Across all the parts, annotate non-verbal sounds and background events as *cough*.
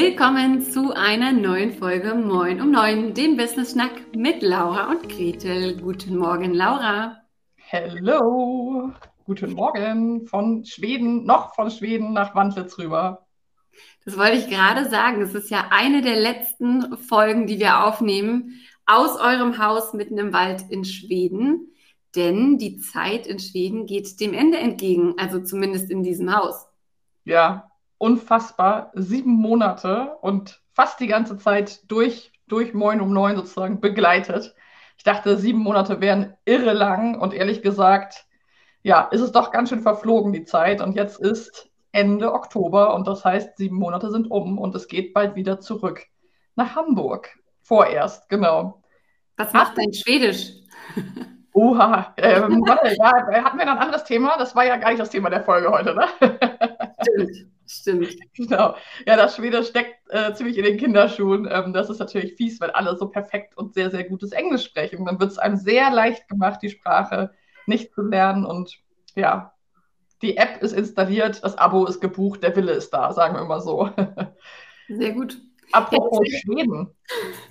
Willkommen zu einer neuen Folge Moin um Neun, dem Business Schnack mit Laura und Gretel. Guten Morgen, Laura. Hello. Guten Morgen von Schweden, noch von Schweden nach Wandlitz rüber. Das wollte ich gerade sagen. Es ist ja eine der letzten Folgen, die wir aufnehmen aus eurem Haus mitten im Wald in Schweden. Denn die Zeit in Schweden geht dem Ende entgegen, also zumindest in diesem Haus. Ja, unfassbar. Sieben Monate und fast die ganze Zeit durch, durch Moin um Neun sozusagen begleitet. Ich dachte, sieben Monate wären irre lang und ehrlich gesagt, ja, ist es doch ganz schön verflogen, die Zeit. Und jetzt ist Ende Oktober und das heißt, sieben Monate sind um und es geht bald wieder zurück nach Hamburg. Vorerst, genau. Was macht denn Schwedisch? Oha, *laughs* ähm, warte, ja, hatten wir noch ein anderes Thema? Das war ja gar nicht das Thema der Folge heute, ne? Stimmt, stimmt. *laughs* Genau. Ja, das Schwedisch steckt äh, ziemlich in den Kinderschuhen. Ähm, das ist natürlich fies, weil alle so perfekt und sehr, sehr gutes Englisch sprechen. Dann wird es einem sehr leicht gemacht, die Sprache nicht zu lernen. Und ja, die App ist installiert, das Abo ist gebucht, der Wille ist da, sagen wir mal so. *laughs* Sehr gut. Apropos Schweden.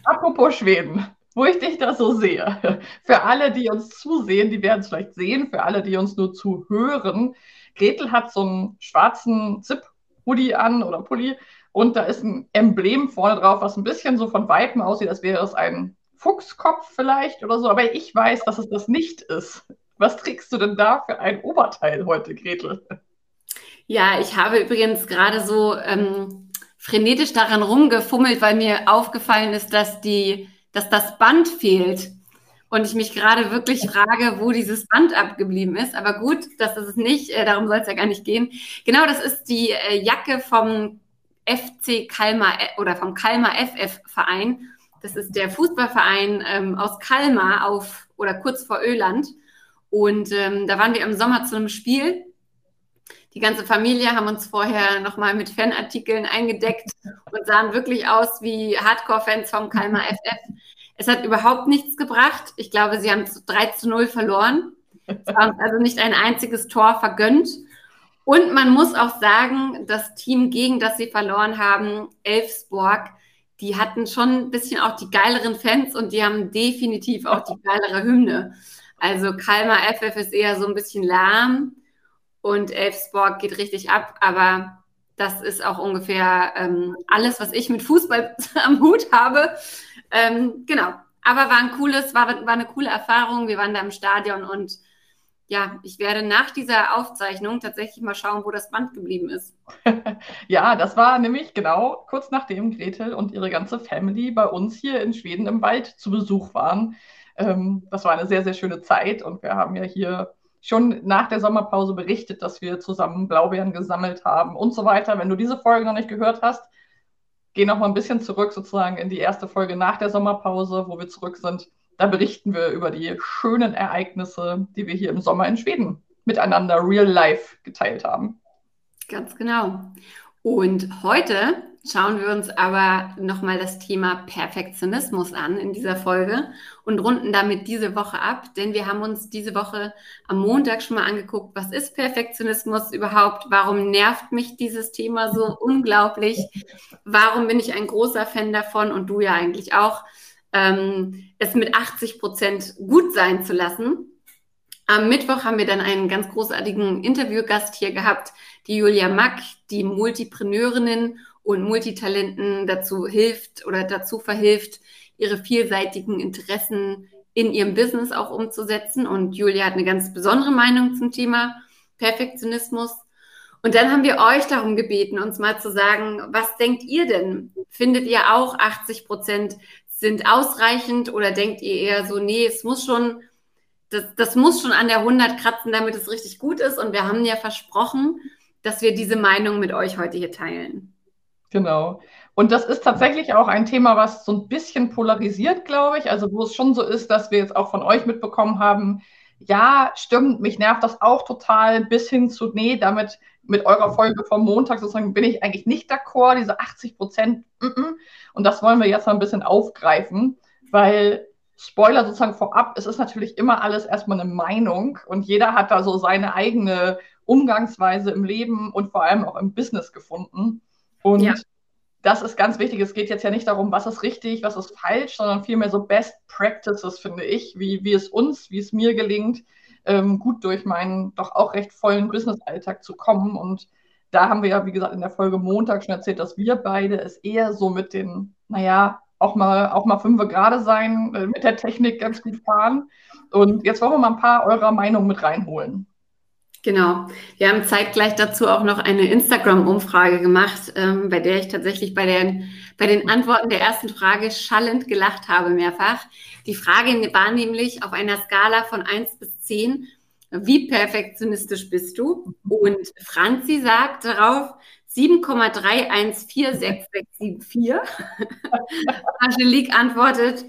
Apropos Schweden, wo ich dich da so sehe. *laughs* Für alle, die uns zusehen, die werden es vielleicht sehen. Für alle, die uns nur zuhören. Gretel hat so einen schwarzen Zip-Hoodie an oder Pulli und da ist ein Emblem vorne drauf, was ein bisschen so von Weitem aussieht, als wäre es ein Fuchskopf vielleicht oder so. Aber ich weiß, dass es das nicht ist. Was trägst du denn da für ein Oberteil heute, Gretel? Ja, ich habe übrigens gerade so ähm, frenetisch daran rumgefummelt, weil mir aufgefallen ist, dass die, dass das Band fehlt. Und ich mich gerade wirklich frage, wo dieses Band abgeblieben ist. Aber gut, das ist es nicht. Äh, darum soll es ja gar nicht gehen. Genau, das ist die äh, Jacke vom FC Kalmar äh, oder vom Kalmar FF Verein. Das ist der Fußballverein ähm, aus Kalmar auf oder kurz vor Öland. Und ähm, da waren wir im Sommer zu einem Spiel. Die ganze Familie haben uns vorher nochmal mit Fanartikeln eingedeckt und sahen wirklich aus wie Hardcore-Fans vom Kalmar *laughs* FF. Es hat überhaupt nichts gebracht. Ich glaube, sie haben 3 zu 0 verloren. Es war uns also nicht ein einziges Tor vergönnt. Und man muss auch sagen, das Team, gegen das sie verloren haben, Elfsborg, die hatten schon ein bisschen auch die geileren Fans und die haben definitiv auch die geilere Hymne. Also Kalmar FF ist eher so ein bisschen lahm und Elfsborg geht richtig ab, aber das ist auch ungefähr ähm, alles, was ich mit Fußball *laughs* am Hut habe. Ähm, genau. Aber war ein cooles, war, war eine coole Erfahrung. Wir waren da im Stadion und ja, ich werde nach dieser Aufzeichnung tatsächlich mal schauen, wo das Band geblieben ist. *laughs* ja, das war nämlich genau kurz nachdem Gretel und ihre ganze Family bei uns hier in Schweden im Wald zu Besuch waren. Ähm, das war eine sehr, sehr schöne Zeit und wir haben ja hier schon nach der Sommerpause berichtet, dass wir zusammen Blaubeeren gesammelt haben und so weiter. Wenn du diese Folge noch nicht gehört hast, geh noch mal ein bisschen zurück sozusagen in die erste Folge nach der Sommerpause, wo wir zurück sind. Da berichten wir über die schönen Ereignisse, die wir hier im Sommer in Schweden miteinander real life geteilt haben. Ganz genau. Und heute schauen wir uns aber nochmal das Thema Perfektionismus an in dieser Folge und runden damit diese Woche ab, denn wir haben uns diese Woche am Montag schon mal angeguckt, was ist Perfektionismus überhaupt? Warum nervt mich dieses Thema so unglaublich? Warum bin ich ein großer Fan davon und du ja eigentlich auch, ähm, es mit 80 Prozent gut sein zu lassen? Am Mittwoch haben wir dann einen ganz großartigen Interviewgast hier gehabt, die Julia Mack, die Multipreneurinnen und Multitalenten dazu hilft oder dazu verhilft, ihre vielseitigen Interessen in ihrem Business auch umzusetzen. Und Julia hat eine ganz besondere Meinung zum Thema Perfektionismus. Und dann haben wir euch darum gebeten, uns mal zu sagen, was denkt ihr denn? Findet ihr auch 80 Prozent sind ausreichend oder denkt ihr eher so, nee, es muss schon, das, das muss schon an der 100 kratzen, damit es richtig gut ist. Und wir haben ja versprochen, dass wir diese Meinung mit euch heute hier teilen. Genau. Und das ist tatsächlich auch ein Thema, was so ein bisschen polarisiert, glaube ich. Also wo es schon so ist, dass wir jetzt auch von euch mitbekommen haben, ja, stimmt, mich nervt das auch total, bis hin zu, nee, damit mit eurer Folge vom Montag sozusagen bin ich eigentlich nicht d'accord, diese 80 Prozent. Und das wollen wir jetzt mal ein bisschen aufgreifen, weil Spoiler sozusagen vorab, es ist natürlich immer alles erstmal eine Meinung und jeder hat da so seine eigene Umgangsweise im Leben und vor allem auch im Business gefunden. Und ja. das ist ganz wichtig. Es geht jetzt ja nicht darum, was ist richtig, was ist falsch, sondern vielmehr so Best Practices, finde ich, wie, wie es uns, wie es mir gelingt, ähm, gut durch meinen doch auch recht vollen Business-Alltag zu kommen. Und da haben wir ja, wie gesagt, in der Folge Montag schon erzählt, dass wir beide es eher so mit den, naja, auch mal, auch mal fünf gerade sein, äh, mit der Technik ganz gut fahren. Und jetzt wollen wir mal ein paar eurer Meinungen mit reinholen. Genau. Wir haben zeitgleich dazu auch noch eine Instagram-Umfrage gemacht, ähm, bei der ich tatsächlich bei den, bei den Antworten der ersten Frage schallend gelacht habe mehrfach. Die Frage war nämlich auf einer Skala von 1 bis 10, wie perfektionistisch bist du? Und Franzi sagt darauf 7,3146674. *laughs* Angelique antwortet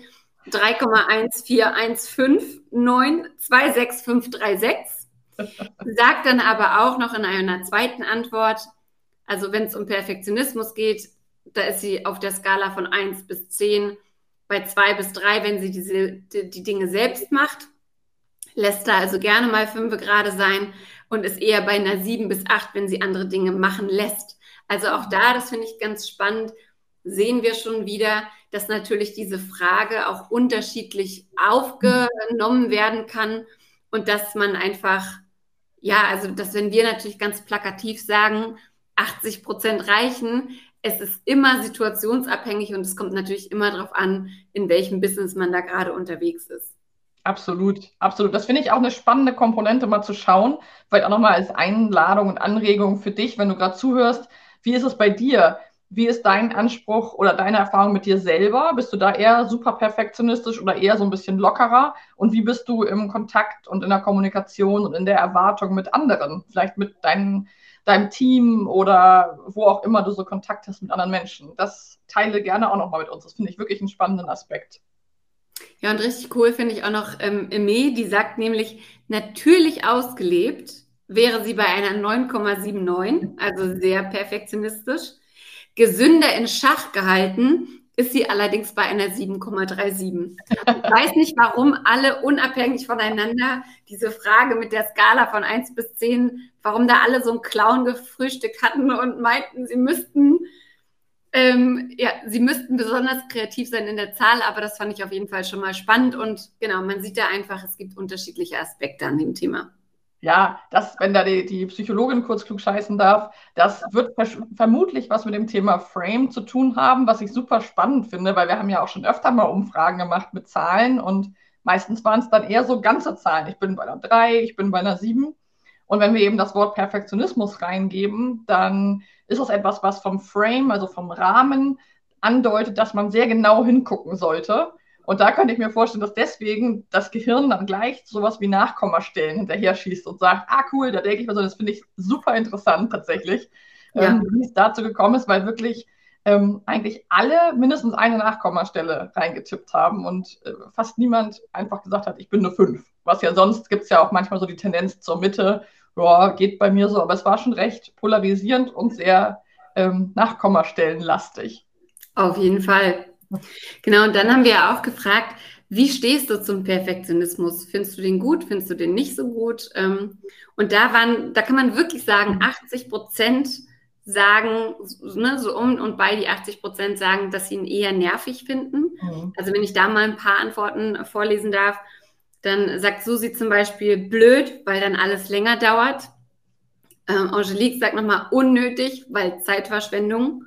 3,14159266536. Sagt dann aber auch noch in einer zweiten Antwort, also wenn es um Perfektionismus geht, da ist sie auf der Skala von 1 bis 10 bei 2 bis 3, wenn sie diese, die, die Dinge selbst macht. Lässt da also gerne mal 5 gerade sein und ist eher bei einer 7 bis 8, wenn sie andere Dinge machen lässt. Also auch da, das finde ich ganz spannend, sehen wir schon wieder, dass natürlich diese Frage auch unterschiedlich aufgenommen werden kann und dass man einfach ja, also dass wenn wir natürlich ganz plakativ sagen, 80 Prozent reichen, es ist immer situationsabhängig und es kommt natürlich immer darauf an, in welchem Business man da gerade unterwegs ist. Absolut, absolut. Das finde ich auch eine spannende Komponente, mal zu schauen. Vielleicht auch nochmal als Einladung und Anregung für dich, wenn du gerade zuhörst. Wie ist es bei dir? Wie ist dein Anspruch oder deine Erfahrung mit dir selber? Bist du da eher super perfektionistisch oder eher so ein bisschen lockerer? Und wie bist du im Kontakt und in der Kommunikation und in der Erwartung mit anderen? Vielleicht mit deinem, deinem Team oder wo auch immer du so Kontakt hast mit anderen Menschen. Das teile gerne auch nochmal mit uns. Das finde ich wirklich einen spannenden Aspekt. Ja, und richtig cool finde ich auch noch ähm, Eme, die sagt nämlich, natürlich ausgelebt wäre sie bei einer 9,79, also sehr perfektionistisch. Gesünder in Schach gehalten ist sie allerdings bei einer 7,37. Ich weiß nicht, warum alle unabhängig voneinander diese Frage mit der Skala von 1 bis 10, warum da alle so einen Clown gefrühstückt hatten und meinten, sie müssten, ähm, ja, sie müssten besonders kreativ sein in der Zahl, aber das fand ich auf jeden Fall schon mal spannend und genau, man sieht da einfach, es gibt unterschiedliche Aspekte an dem Thema ja, das, wenn da die, die Psychologin kurz klug scheißen darf, das wird vermutlich was mit dem Thema Frame zu tun haben, was ich super spannend finde, weil wir haben ja auch schon öfter mal Umfragen gemacht mit Zahlen und meistens waren es dann eher so ganze Zahlen. Ich bin bei einer 3, ich bin bei einer 7. Und wenn wir eben das Wort Perfektionismus reingeben, dann ist das etwas, was vom Frame, also vom Rahmen, andeutet, dass man sehr genau hingucken sollte und da könnte ich mir vorstellen, dass deswegen das Gehirn dann gleich sowas wie Nachkommastellen hinterher schießt und sagt, ah cool, da denke ich mir so, das finde ich super interessant tatsächlich, ja. ähm, wie es dazu gekommen ist, weil wirklich ähm, eigentlich alle mindestens eine Nachkommastelle reingetippt haben und äh, fast niemand einfach gesagt hat, ich bin eine 5. Was ja sonst gibt es ja auch manchmal so die Tendenz zur Mitte, ja, geht bei mir so, aber es war schon recht polarisierend und sehr ähm, Nachkommastellenlastig. Auf jeden Fall. Genau, und dann haben wir ja auch gefragt, wie stehst du zum Perfektionismus? Findest du den gut? Findest du den nicht so gut? Ähm, und da waren, da kann man wirklich sagen, 80 Prozent sagen, ne, so um und bei die 80 Prozent sagen, dass sie ihn eher nervig finden. Mhm. Also wenn ich da mal ein paar Antworten vorlesen darf, dann sagt Susi zum Beispiel blöd, weil dann alles länger dauert. Ähm, Angelique sagt nochmal unnötig, weil Zeitverschwendung.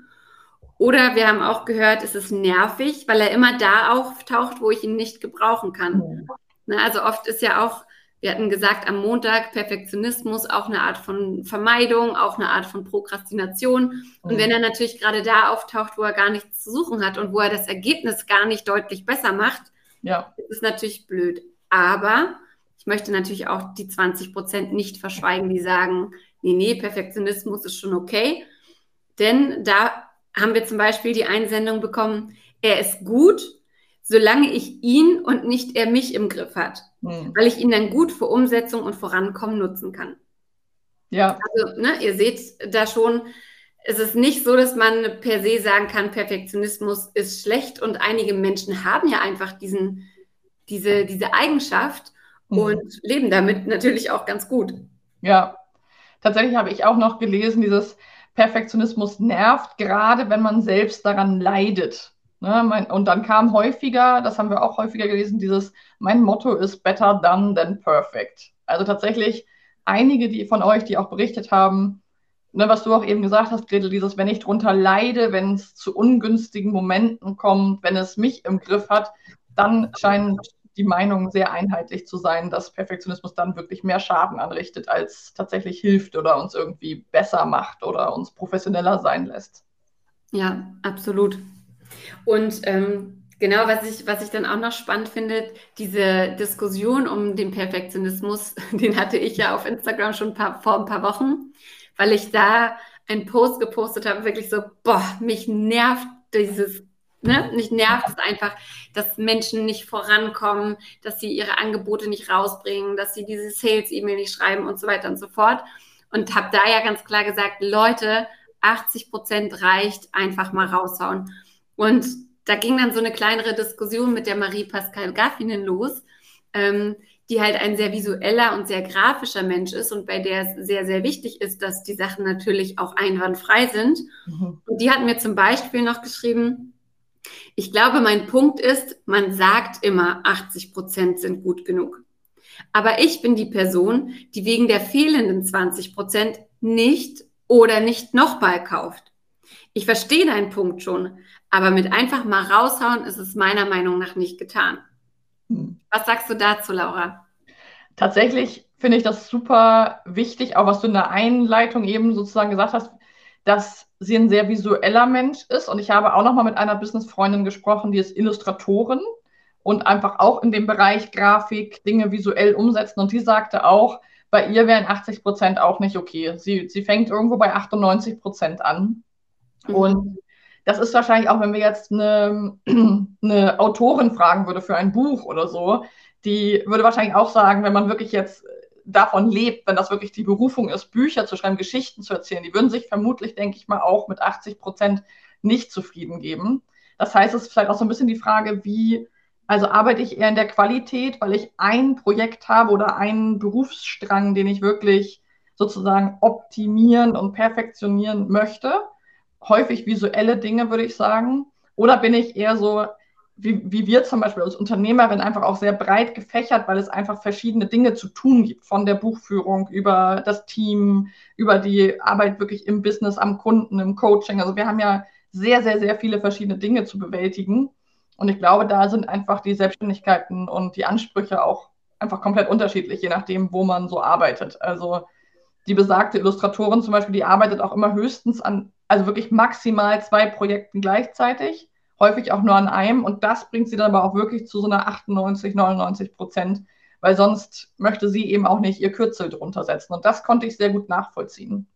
Oder wir haben auch gehört, es ist nervig, weil er immer da auftaucht, wo ich ihn nicht gebrauchen kann. Mhm. Ne, also oft ist ja auch, wir hatten gesagt, am Montag Perfektionismus auch eine Art von Vermeidung, auch eine Art von Prokrastination. Und wenn er natürlich gerade da auftaucht, wo er gar nichts zu suchen hat und wo er das Ergebnis gar nicht deutlich besser macht, ja. ist es natürlich blöd. Aber ich möchte natürlich auch die 20 Prozent nicht verschweigen, die sagen, nee, nee, Perfektionismus ist schon okay. Denn da haben wir zum Beispiel die Einsendung bekommen, er ist gut, solange ich ihn und nicht er mich im Griff hat, mhm. weil ich ihn dann gut für Umsetzung und Vorankommen nutzen kann. Ja. Also, ne, ihr seht da schon, es ist nicht so, dass man per se sagen kann, Perfektionismus ist schlecht und einige Menschen haben ja einfach diesen, diese, diese Eigenschaft mhm. und leben damit natürlich auch ganz gut. Ja, tatsächlich habe ich auch noch gelesen, dieses Perfektionismus nervt, gerade wenn man selbst daran leidet. Ne? und dann kam häufiger, das haben wir auch häufiger gelesen, dieses, mein Motto ist better done than perfect. Also tatsächlich einige die von euch, die auch berichtet haben, ne, was du auch eben gesagt hast, Gretel, dieses, wenn ich drunter leide, wenn es zu ungünstigen Momenten kommt, wenn es mich im Griff hat, dann scheint die Meinung sehr einheitlich zu sein, dass Perfektionismus dann wirklich mehr Schaden anrichtet, als tatsächlich hilft oder uns irgendwie besser macht oder uns professioneller sein lässt. Ja, absolut. Und ähm, genau, was ich, was ich dann auch noch spannend finde, diese Diskussion um den Perfektionismus, *laughs* den hatte ich ja auf Instagram schon ein paar, vor ein paar Wochen, weil ich da einen Post gepostet habe, wirklich so, boah, mich nervt dieses Ne? Mich nervt es einfach, dass Menschen nicht vorankommen, dass sie ihre Angebote nicht rausbringen, dass sie diese Sales-E-Mail nicht schreiben und so weiter und so fort. Und habe da ja ganz klar gesagt, Leute, 80 Prozent reicht, einfach mal raushauen. Und da ging dann so eine kleinere Diskussion mit der Marie-Pascal Gaffinen los, ähm, die halt ein sehr visueller und sehr grafischer Mensch ist und bei der es sehr, sehr wichtig ist, dass die Sachen natürlich auch einwandfrei sind. Mhm. Und die hat mir zum Beispiel noch geschrieben, ich glaube, mein Punkt ist, man sagt immer, 80 Prozent sind gut genug. Aber ich bin die Person, die wegen der fehlenden 20 Prozent nicht oder nicht nochmal kauft. Ich verstehe deinen Punkt schon, aber mit einfach mal raushauen ist es meiner Meinung nach nicht getan. Hm. Was sagst du dazu, Laura? Tatsächlich finde ich das super wichtig, auch was du in der Einleitung eben sozusagen gesagt hast, dass sie ein sehr visueller Mensch ist. Und ich habe auch noch mal mit einer Businessfreundin gesprochen, die ist Illustratorin und einfach auch in dem Bereich Grafik Dinge visuell umsetzen. Und die sagte auch, bei ihr wären 80 Prozent auch nicht okay. Sie, sie fängt irgendwo bei 98 Prozent an. Mhm. Und das ist wahrscheinlich auch, wenn wir jetzt eine, *clears throat* eine Autorin fragen würde für ein Buch oder so, die würde wahrscheinlich auch sagen, wenn man wirklich jetzt davon lebt, wenn das wirklich die Berufung ist, Bücher zu schreiben, Geschichten zu erzählen, die würden sich vermutlich, denke ich mal, auch mit 80 Prozent nicht zufrieden geben. Das heißt, es ist vielleicht auch so ein bisschen die Frage, wie, also arbeite ich eher in der Qualität, weil ich ein Projekt habe oder einen Berufsstrang, den ich wirklich sozusagen optimieren und perfektionieren möchte. Häufig visuelle Dinge, würde ich sagen. Oder bin ich eher so, wie, wie wir zum Beispiel als Unternehmerin einfach auch sehr breit gefächert, weil es einfach verschiedene Dinge zu tun gibt, von der Buchführung über das Team, über die Arbeit wirklich im Business, am Kunden, im Coaching. Also wir haben ja sehr, sehr, sehr viele verschiedene Dinge zu bewältigen. Und ich glaube, da sind einfach die Selbstständigkeiten und die Ansprüche auch einfach komplett unterschiedlich, je nachdem, wo man so arbeitet. Also die besagte Illustratorin zum Beispiel, die arbeitet auch immer höchstens an, also wirklich maximal zwei Projekten gleichzeitig häufig auch nur an einem. Und das bringt sie dann aber auch wirklich zu so einer 98, 99 Prozent, weil sonst möchte sie eben auch nicht ihr Kürzel drunter setzen. Und das konnte ich sehr gut nachvollziehen.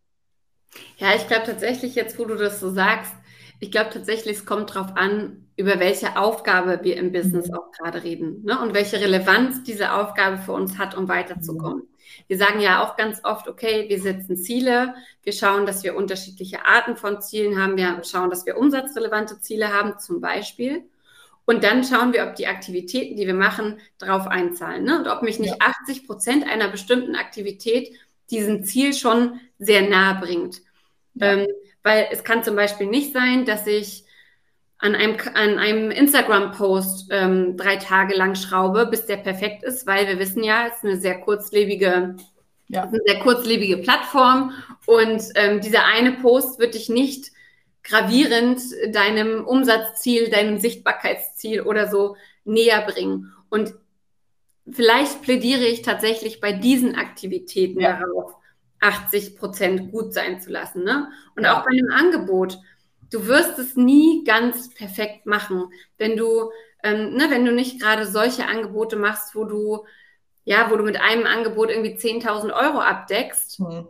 Ja, ich glaube tatsächlich, jetzt wo du das so sagst, ich glaube tatsächlich, es kommt darauf an, über welche Aufgabe wir im Business mhm. auch gerade reden ne? und welche Relevanz diese Aufgabe für uns hat, um weiterzukommen. Wir sagen ja auch ganz oft, okay, wir setzen Ziele, wir schauen, dass wir unterschiedliche Arten von Zielen haben, wir schauen, dass wir umsatzrelevante Ziele haben, zum Beispiel. Und dann schauen wir, ob die Aktivitäten, die wir machen, darauf einzahlen. Ne? Und ob mich nicht ja. 80 Prozent einer bestimmten Aktivität diesem Ziel schon sehr nahe bringt. Ja. Ähm, weil es kann zum Beispiel nicht sein, dass ich an einem, an einem Instagram-Post ähm, drei Tage lang schraube, bis der perfekt ist, weil wir wissen ja, es ist eine sehr kurzlebige, ja. eine sehr kurzlebige Plattform und ähm, dieser eine Post wird dich nicht gravierend deinem Umsatzziel, deinem Sichtbarkeitsziel oder so näher bringen. Und vielleicht plädiere ich tatsächlich bei diesen Aktivitäten ja. darauf, 80 Prozent gut sein zu lassen. Ne? Und ja. auch bei einem Angebot du wirst es nie ganz perfekt machen, wenn du, ähm, ne, wenn du nicht gerade solche Angebote machst, wo du, ja, wo du mit einem Angebot irgendwie 10.000 Euro abdeckst mhm.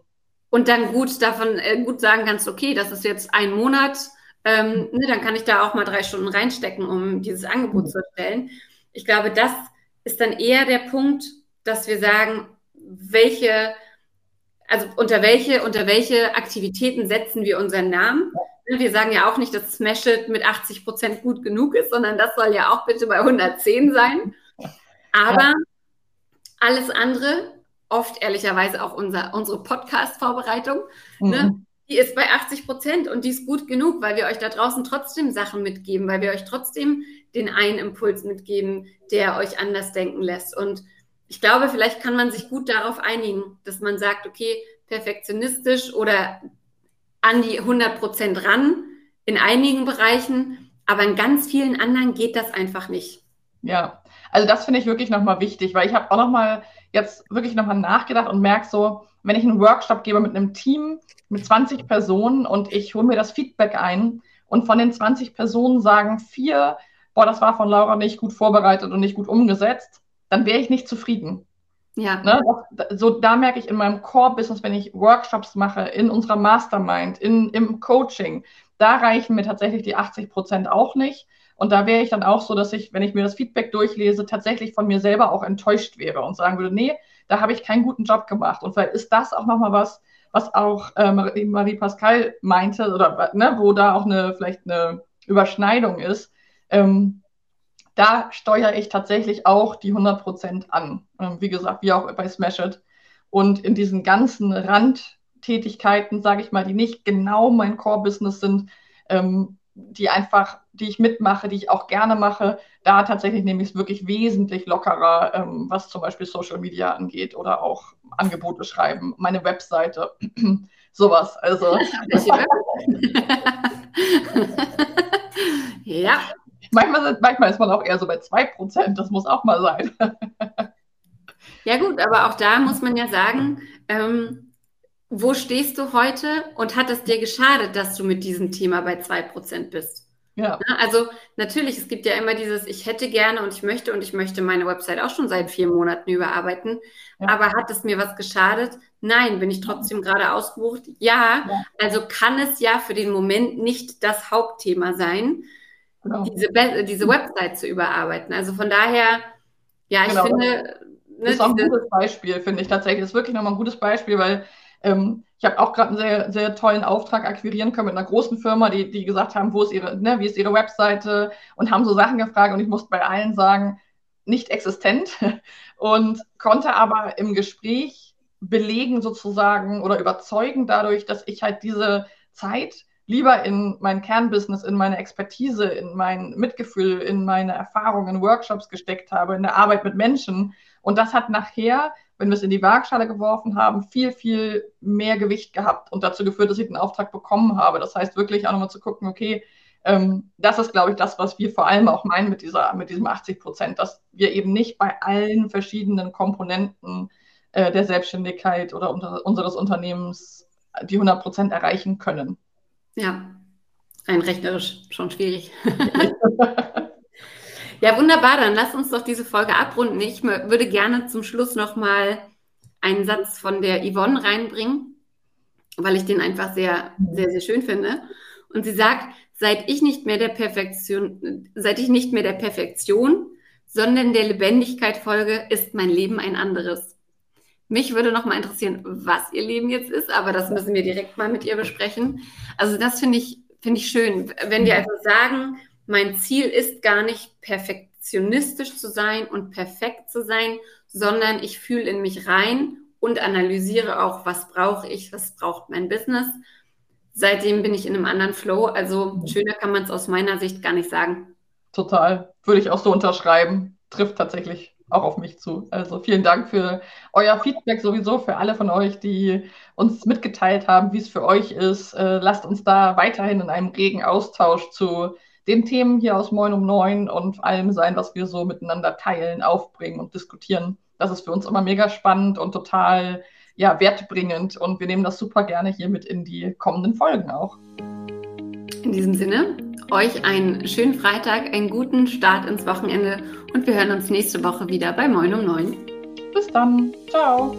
und dann gut davon, äh, gut sagen kannst, okay, das ist jetzt ein Monat, ähm, ne, dann kann ich da auch mal drei Stunden reinstecken, um dieses Angebot mhm. zu erstellen. Ich glaube, das ist dann eher der Punkt, dass wir sagen, welche, also unter welche, unter welche Aktivitäten setzen wir unseren Namen? Wir sagen ja auch nicht, dass Smash It mit 80 Prozent gut genug ist, sondern das soll ja auch bitte bei 110 sein. Aber alles andere, oft ehrlicherweise auch unser, unsere Podcast-Vorbereitung, mhm. ne, Die ist bei 80 Prozent und die ist gut genug, weil wir euch da draußen trotzdem Sachen mitgeben, weil wir euch trotzdem den einen Impuls mitgeben, der euch anders denken lässt. Und ich glaube, vielleicht kann man sich gut darauf einigen, dass man sagt, okay, perfektionistisch oder an die 100 Prozent ran in einigen Bereichen, aber in ganz vielen anderen geht das einfach nicht. Ja, also das finde ich wirklich nochmal wichtig, weil ich habe auch nochmal jetzt wirklich nochmal nachgedacht und merke so, wenn ich einen Workshop gebe mit einem Team mit 20 Personen und ich hole mir das Feedback ein und von den 20 Personen sagen vier, boah, das war von Laura nicht gut vorbereitet und nicht gut umgesetzt, dann wäre ich nicht zufrieden. Ja. Ne, so, da merke ich in meinem Core-Business, wenn ich Workshops mache, in unserer Mastermind, in, im Coaching, da reichen mir tatsächlich die 80 Prozent auch nicht. Und da wäre ich dann auch so, dass ich, wenn ich mir das Feedback durchlese, tatsächlich von mir selber auch enttäuscht wäre und sagen würde, nee, da habe ich keinen guten Job gemacht. Und vielleicht ist das auch nochmal was, was auch äh, Marie Pascal meinte, oder ne, wo da auch eine, vielleicht eine Überschneidung ist. Ähm, da steuere ich tatsächlich auch die 100% an. Ähm, wie gesagt, wie auch bei Smash It. Und in diesen ganzen Randtätigkeiten, sage ich mal, die nicht genau mein Core-Business sind, ähm, die einfach, die ich mitmache, die ich auch gerne mache, da tatsächlich nehme ich es wirklich wesentlich lockerer, ähm, was zum Beispiel Social Media angeht oder auch Angebote schreiben, meine Webseite, *clears throat* sowas. Also. *laughs* ja. Manchmal, manchmal ist man auch eher so bei 2%, das muss auch mal sein. ja, gut, aber auch da muss man ja sagen, ähm, wo stehst du heute und hat es dir geschadet, dass du mit diesem Thema bei 2% bist? Ja. Also natürlich, es gibt ja immer dieses, ich hätte gerne und ich möchte und ich möchte meine Website auch schon seit vier Monaten überarbeiten. Ja. Aber hat es mir was geschadet? Nein, bin ich trotzdem gerade ausgebucht? Ja. ja. Also kann es ja für den Moment nicht das Hauptthema sein genau. diese, diese Website zu überarbeiten. Also von daher, ja, ich genau. finde. Ne, das ist auch ein gutes Beispiel, finde ich tatsächlich. Das ist wirklich nochmal ein gutes Beispiel, weil ähm, ich habe auch gerade einen sehr, sehr tollen Auftrag akquirieren können mit einer großen Firma, die, die gesagt haben, wo ist ihre, ne, wie ist ihre Webseite und haben so Sachen gefragt und ich musste bei allen sagen, nicht existent *laughs* und konnte aber im Gespräch belegen sozusagen oder überzeugen dadurch, dass ich halt diese Zeit lieber in mein Kernbusiness, in meine Expertise, in mein Mitgefühl, in meine Erfahrungen, in Workshops gesteckt habe, in der Arbeit mit Menschen. Und das hat nachher, wenn wir es in die Waagschale geworfen haben, viel, viel mehr Gewicht gehabt und dazu geführt, dass ich den Auftrag bekommen habe. Das heißt wirklich auch nochmal zu gucken, okay, ähm, das ist, glaube ich, das, was wir vor allem auch meinen mit, dieser, mit diesem 80 Prozent, dass wir eben nicht bei allen verschiedenen Komponenten äh, der Selbstständigkeit oder unter, unseres Unternehmens die 100 Prozent erreichen können. Ja, rein rechnerisch schon schwierig. *laughs* ja, wunderbar. Dann lass uns doch diese Folge abrunden. Ich würde gerne zum Schluss nochmal einen Satz von der Yvonne reinbringen, weil ich den einfach sehr, sehr, sehr schön finde. Und sie sagt, seit ich nicht mehr der Perfektion, seit ich nicht mehr der Perfektion, sondern der Lebendigkeit folge, ist mein Leben ein anderes. Mich würde noch mal interessieren, was ihr Leben jetzt ist, aber das müssen wir direkt mal mit ihr besprechen. Also das finde ich, finde ich schön. Wenn wir also sagen, mein Ziel ist gar nicht perfektionistisch zu sein und perfekt zu sein, sondern ich fühle in mich rein und analysiere auch, was brauche ich, was braucht mein Business. Seitdem bin ich in einem anderen Flow. Also schöner kann man es aus meiner Sicht gar nicht sagen. Total. Würde ich auch so unterschreiben. Trifft tatsächlich auch auf mich zu. Also vielen Dank für euer Feedback sowieso, für alle von euch, die uns mitgeteilt haben, wie es für euch ist. Äh, lasst uns da weiterhin in einem regen Austausch zu den Themen hier aus Moin um Neun und allem sein, was wir so miteinander teilen, aufbringen und diskutieren. Das ist für uns immer mega spannend und total ja, wertbringend und wir nehmen das super gerne hier mit in die kommenden Folgen auch. In diesem Sinne, euch einen schönen Freitag, einen guten Start ins Wochenende und wir hören uns nächste Woche wieder bei Moin um 9. Bis dann. Ciao.